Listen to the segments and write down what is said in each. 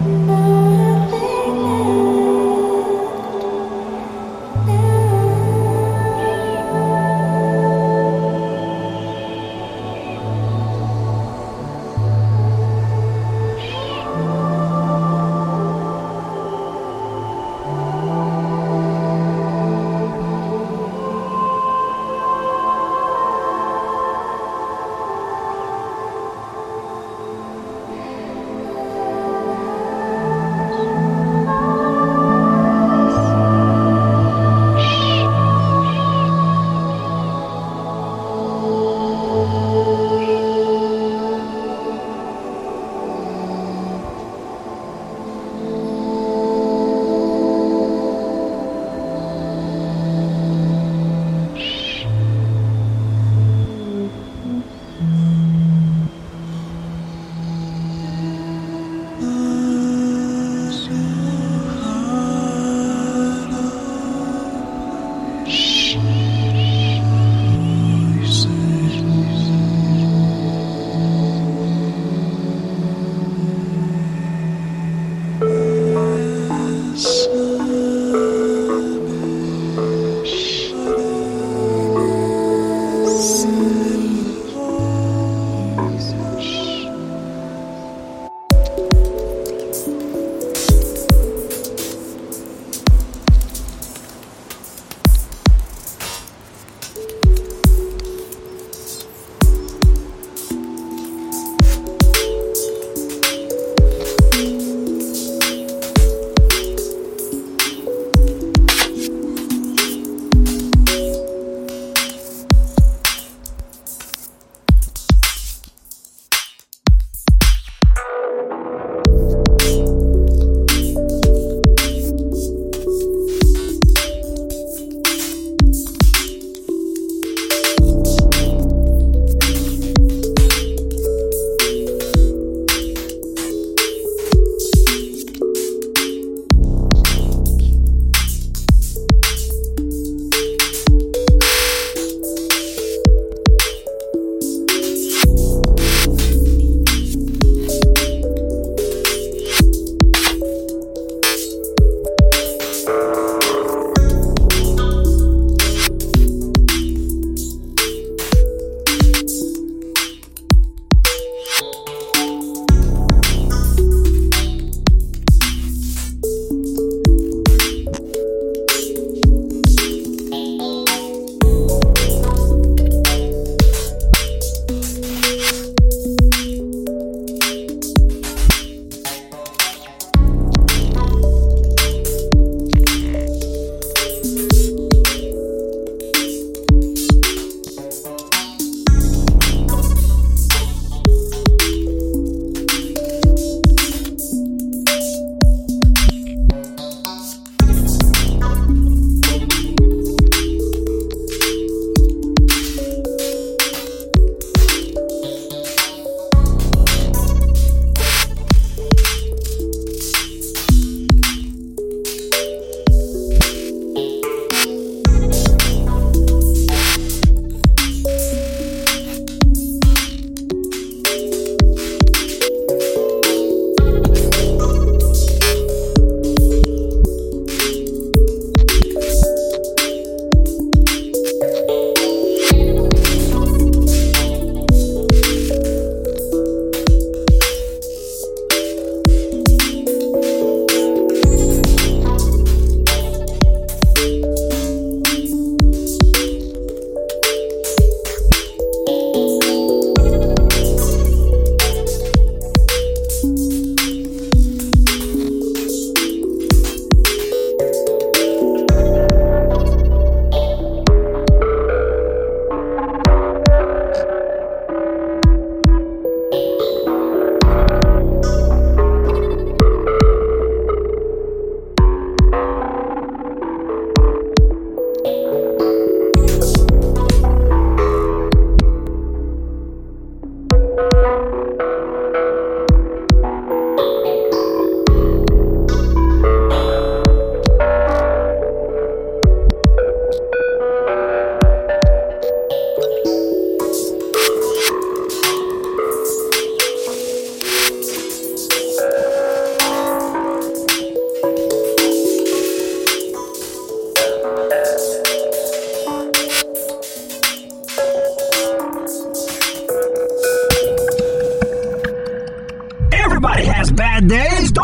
No.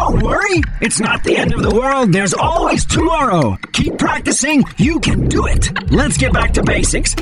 Don't worry, it's not the end of the world. There's always tomorrow. Keep practicing, you can do it. Let's get back to basics.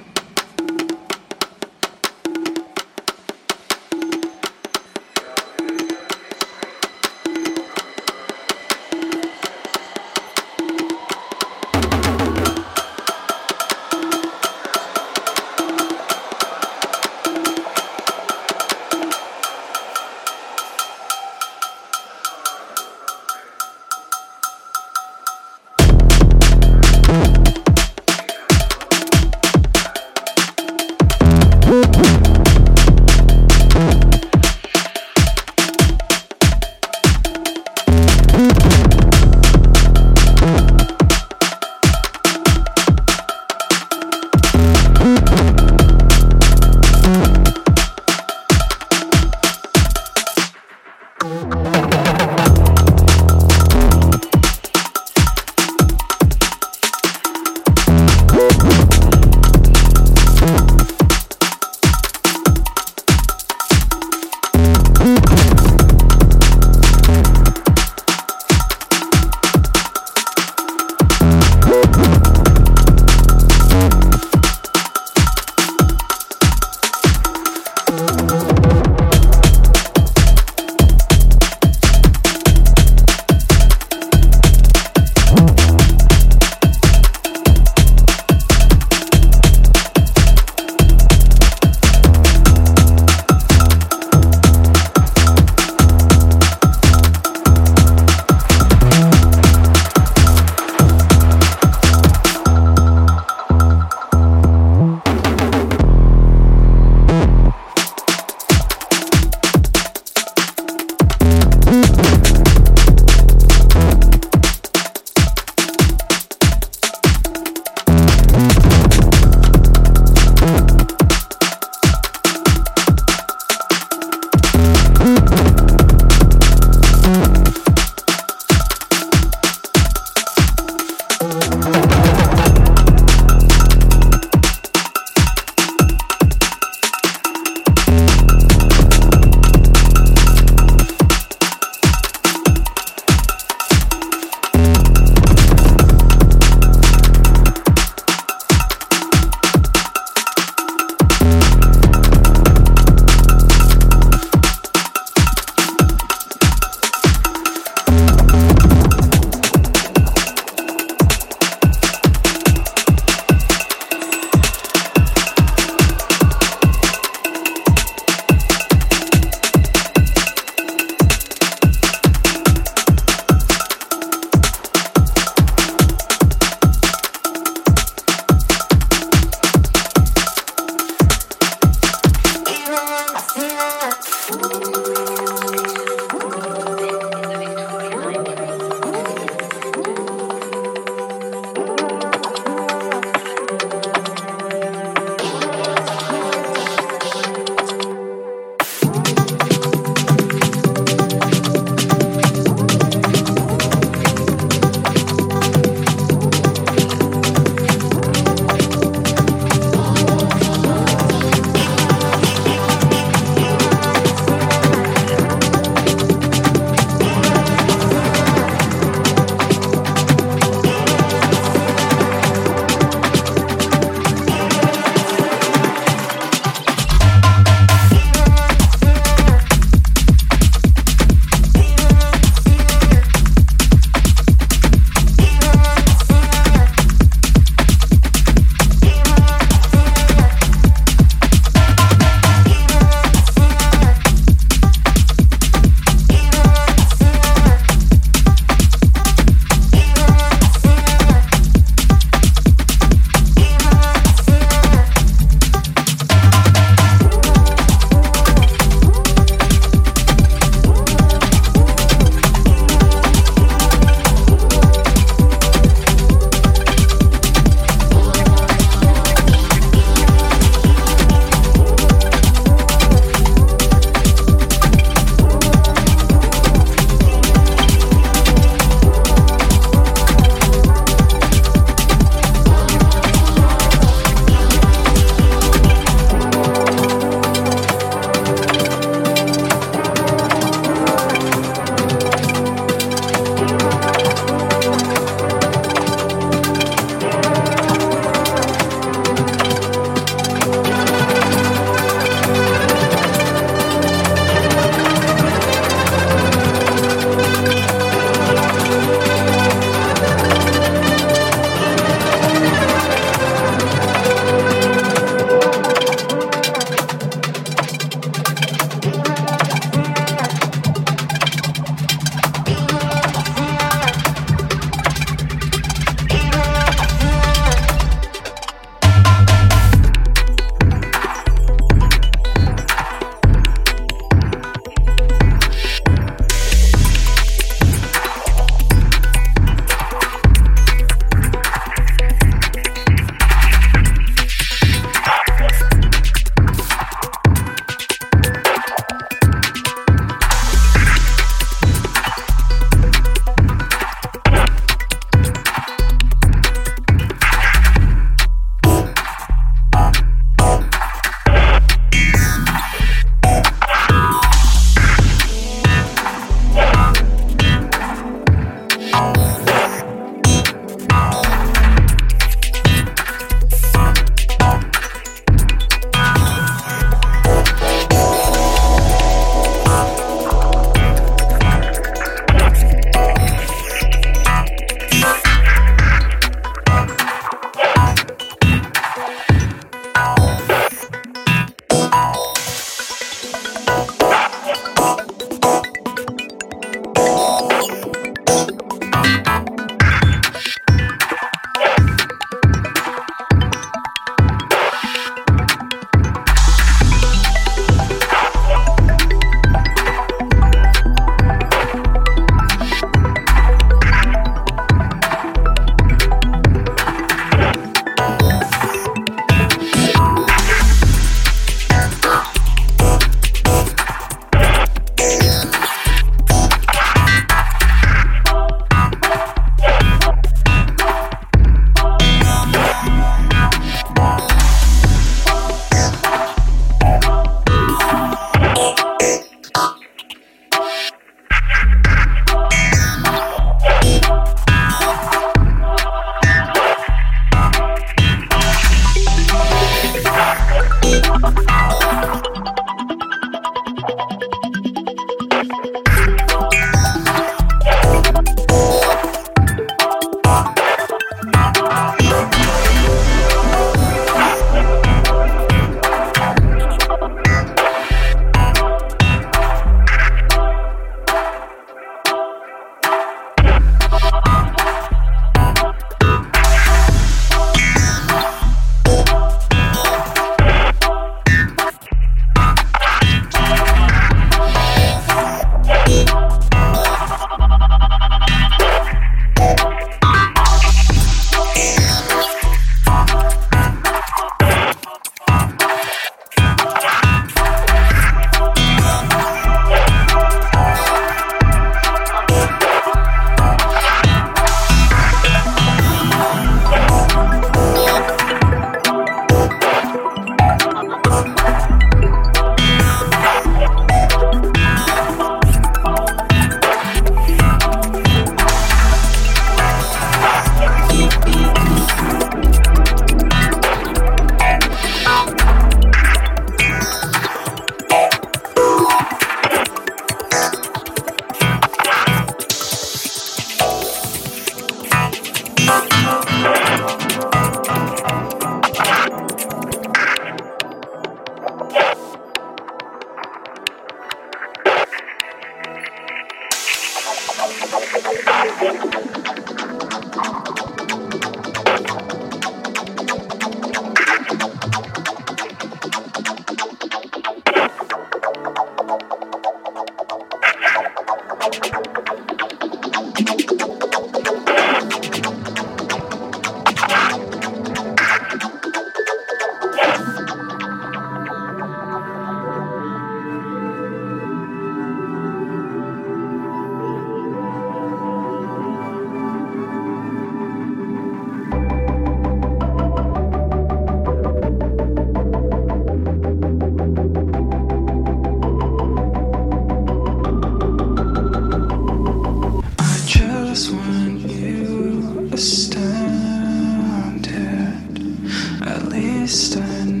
distant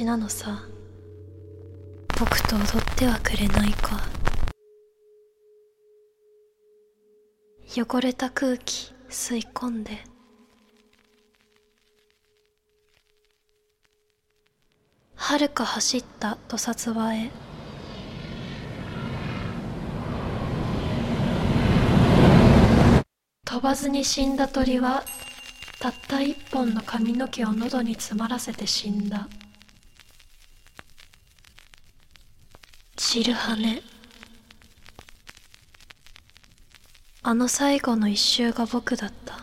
よりはマシなのさ。僕と踊ってはくれないか。汚れた空気吸い込んで。遥か走った土殺場へ。飛ばずに死んだ鳥はたった一本の髪の毛を喉に詰まらせて死んだ。散る羽あの最後の一周が僕だった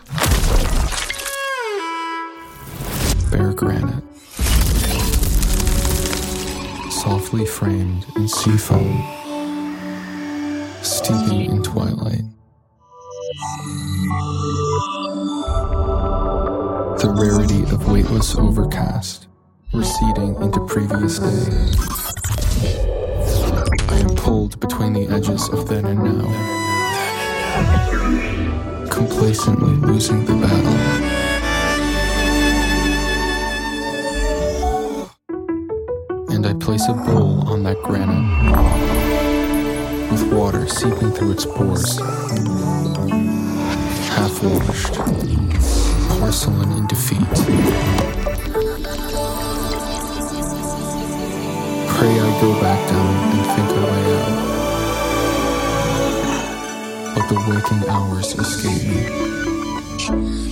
Bare granite, softly framed in sea foam, steeping in twilight. The rarity of weightless overcast, receding into previous day. Pulled between the edges of then and now, complacently losing the battle. and I place a bowl on that granite with water seeping through its pores. Half washed, porcelain in defeat. Pray I go back the waking hours escape me.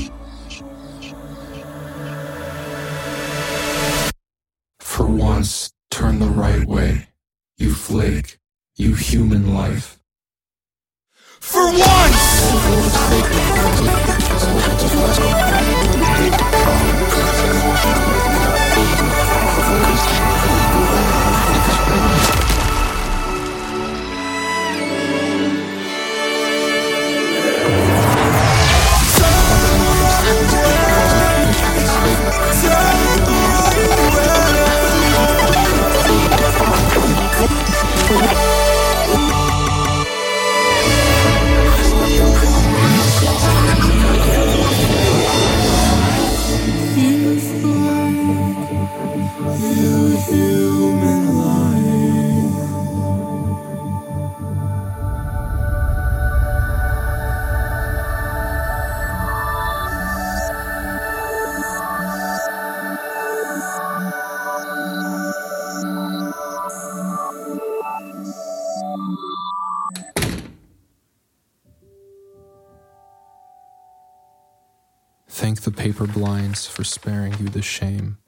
Shame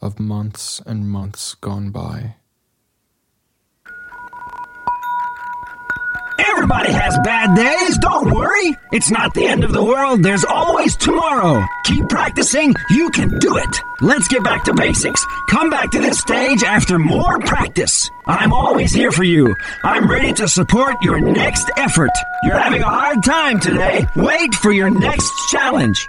of months and months gone by. Everybody has bad days, don't worry. It's not the end of the world, there's always tomorrow. Keep practicing, you can do it. Let's get back to basics. Come back to this stage after more practice. I'm always here for you. I'm ready to support your next effort. You're having a hard time today. Wait for your next challenge.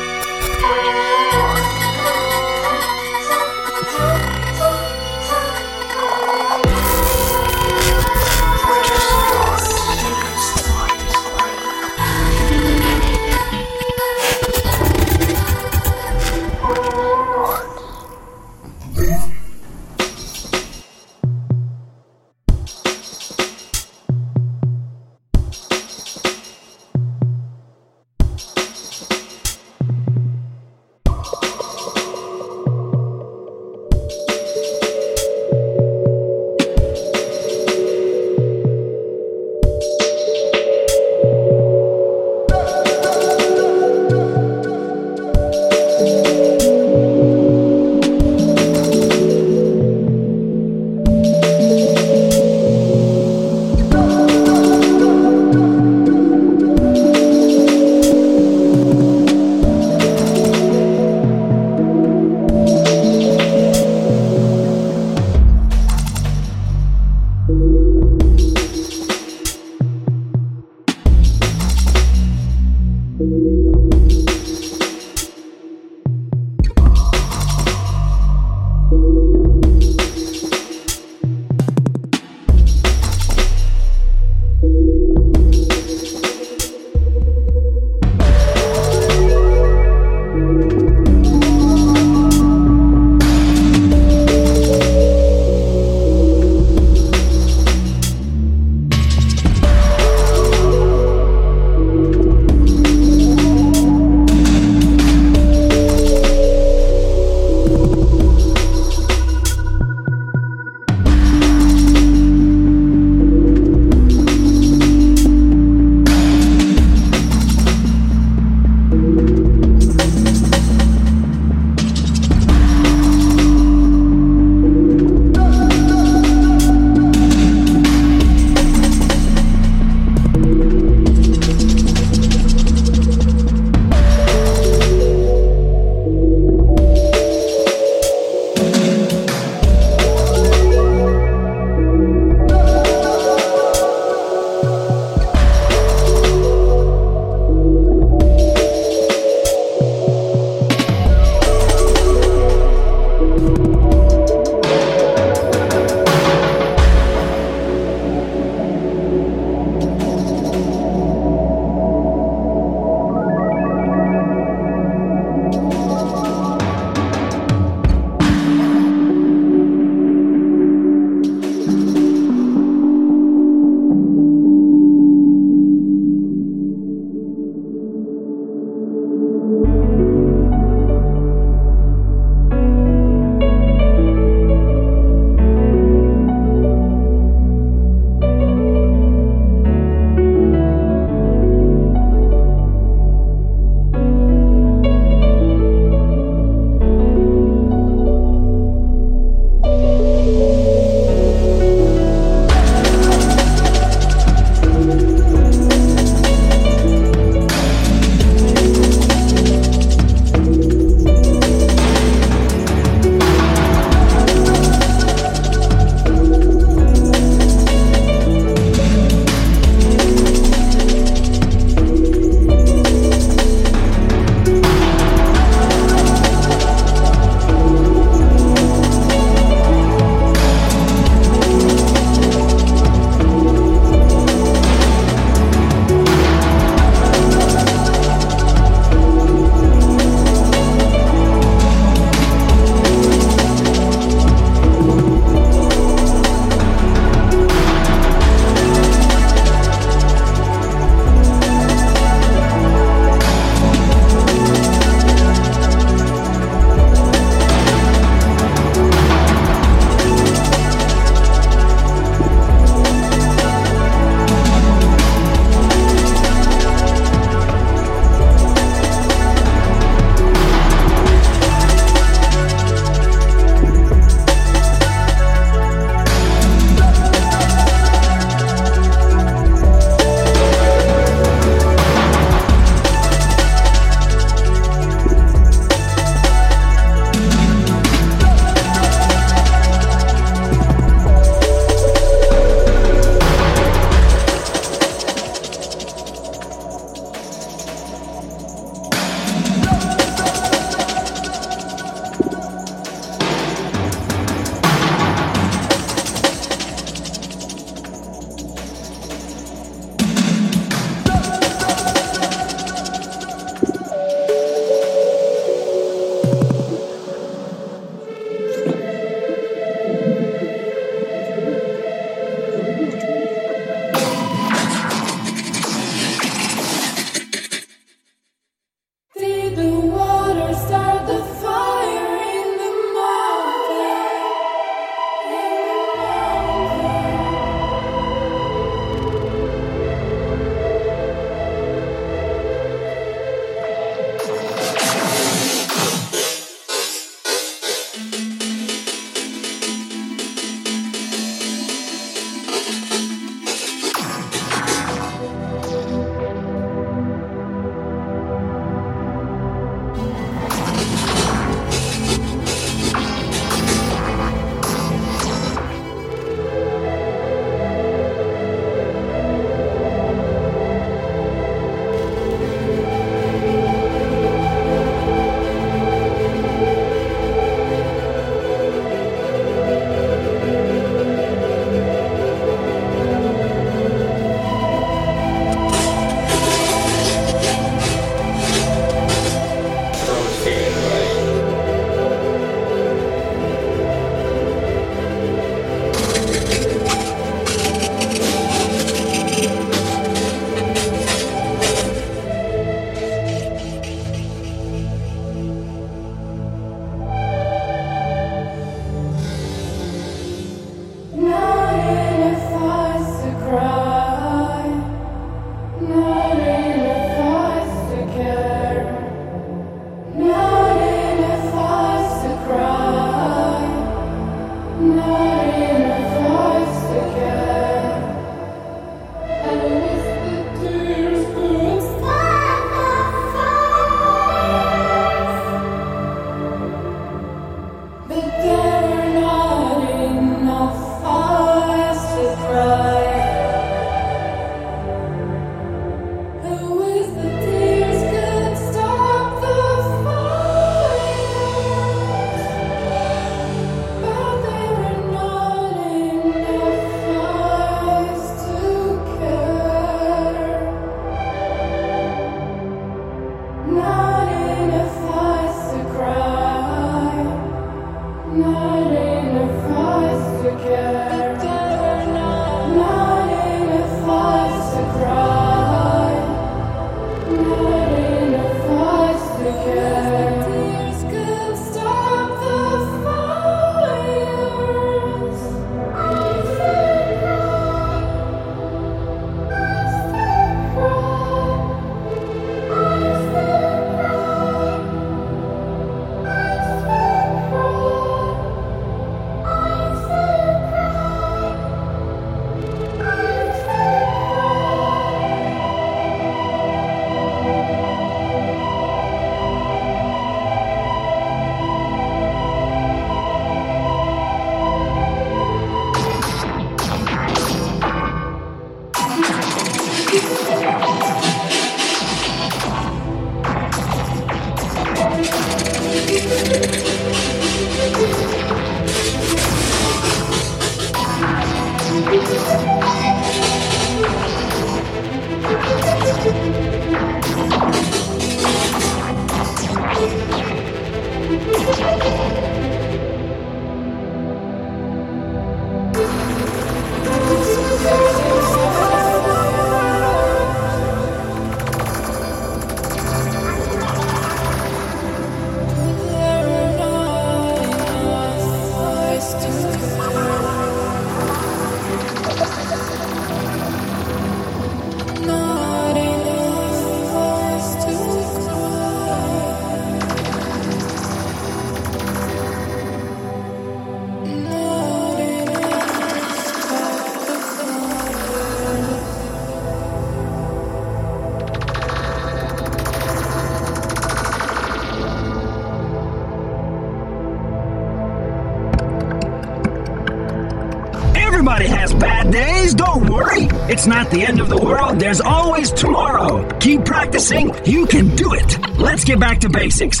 the end of the world, there's always tomorrow. Keep practicing, you can do it. Let's get back to basics.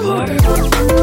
Lord.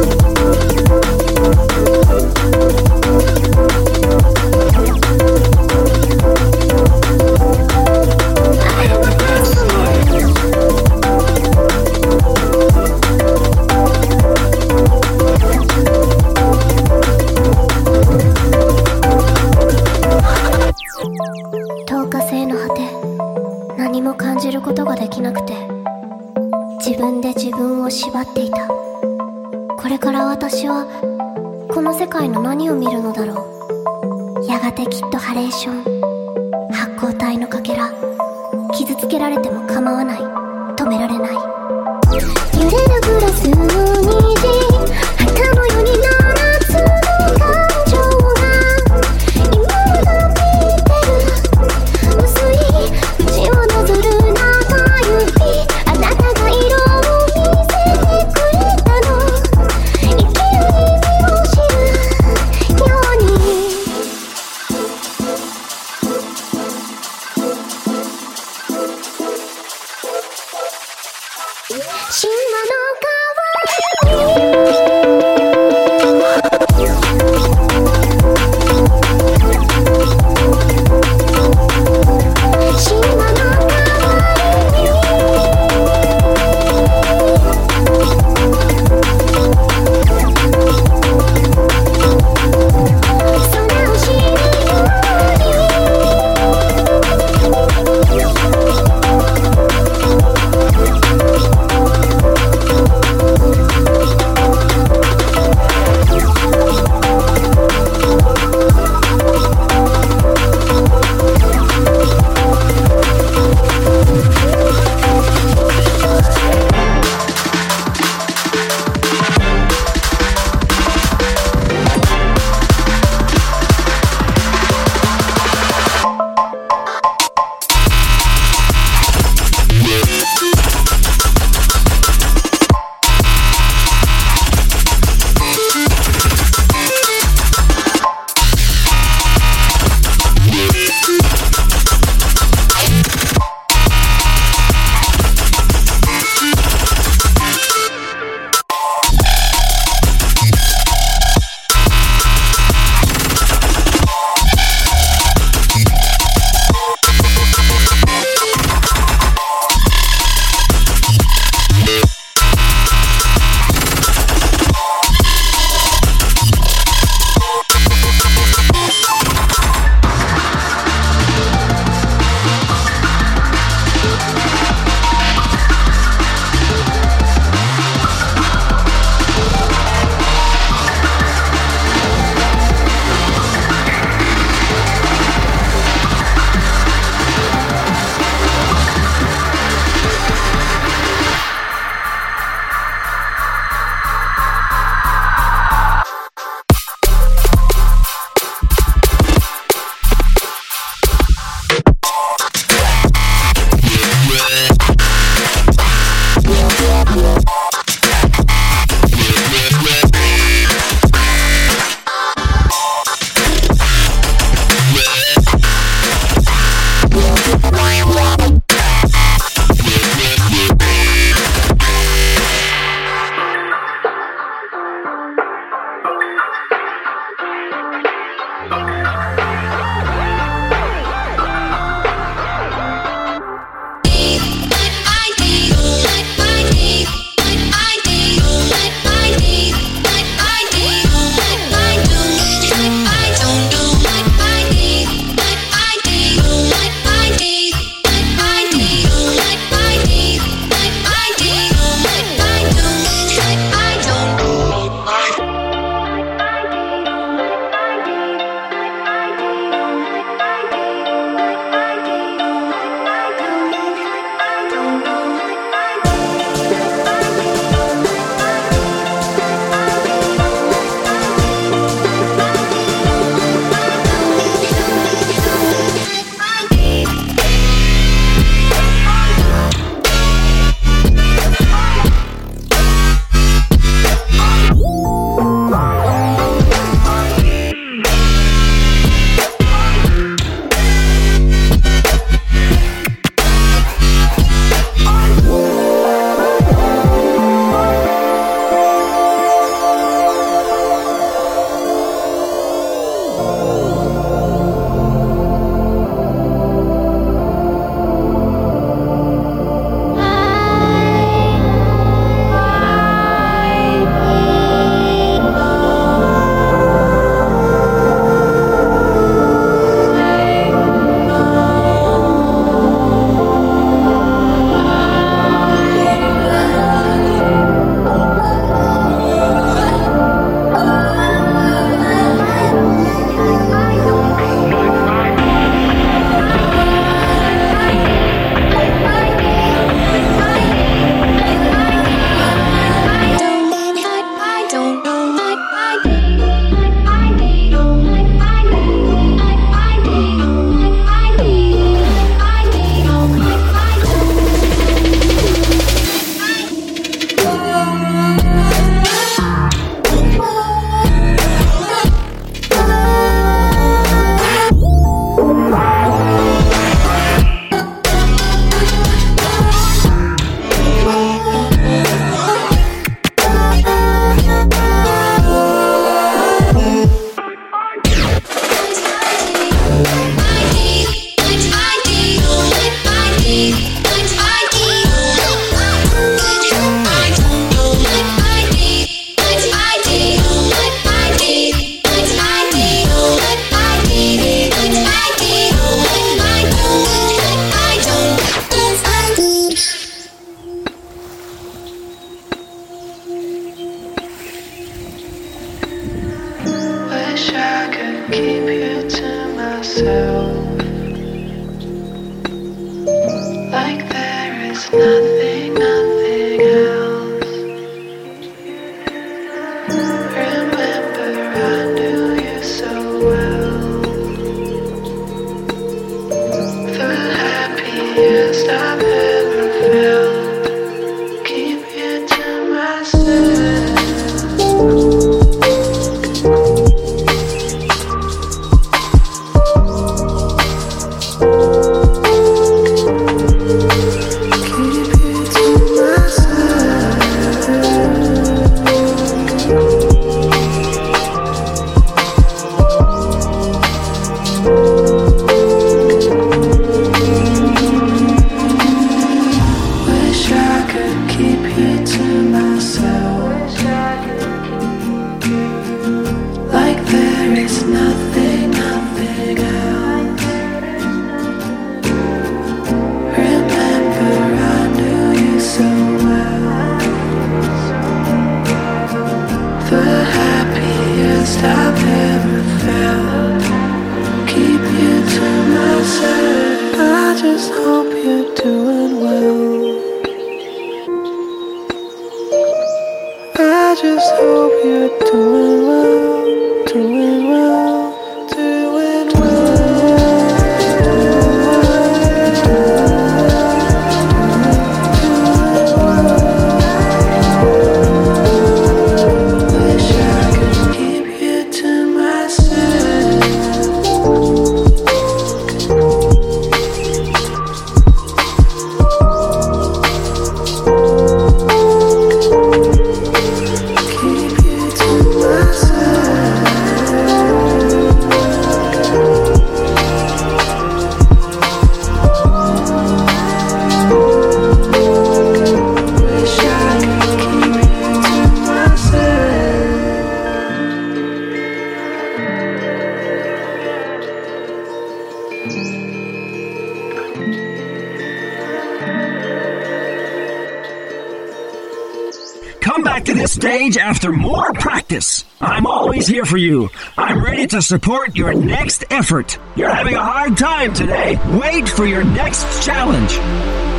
For you. I'm ready to support your next effort. You're having a hard time today. Wait for your next challenge.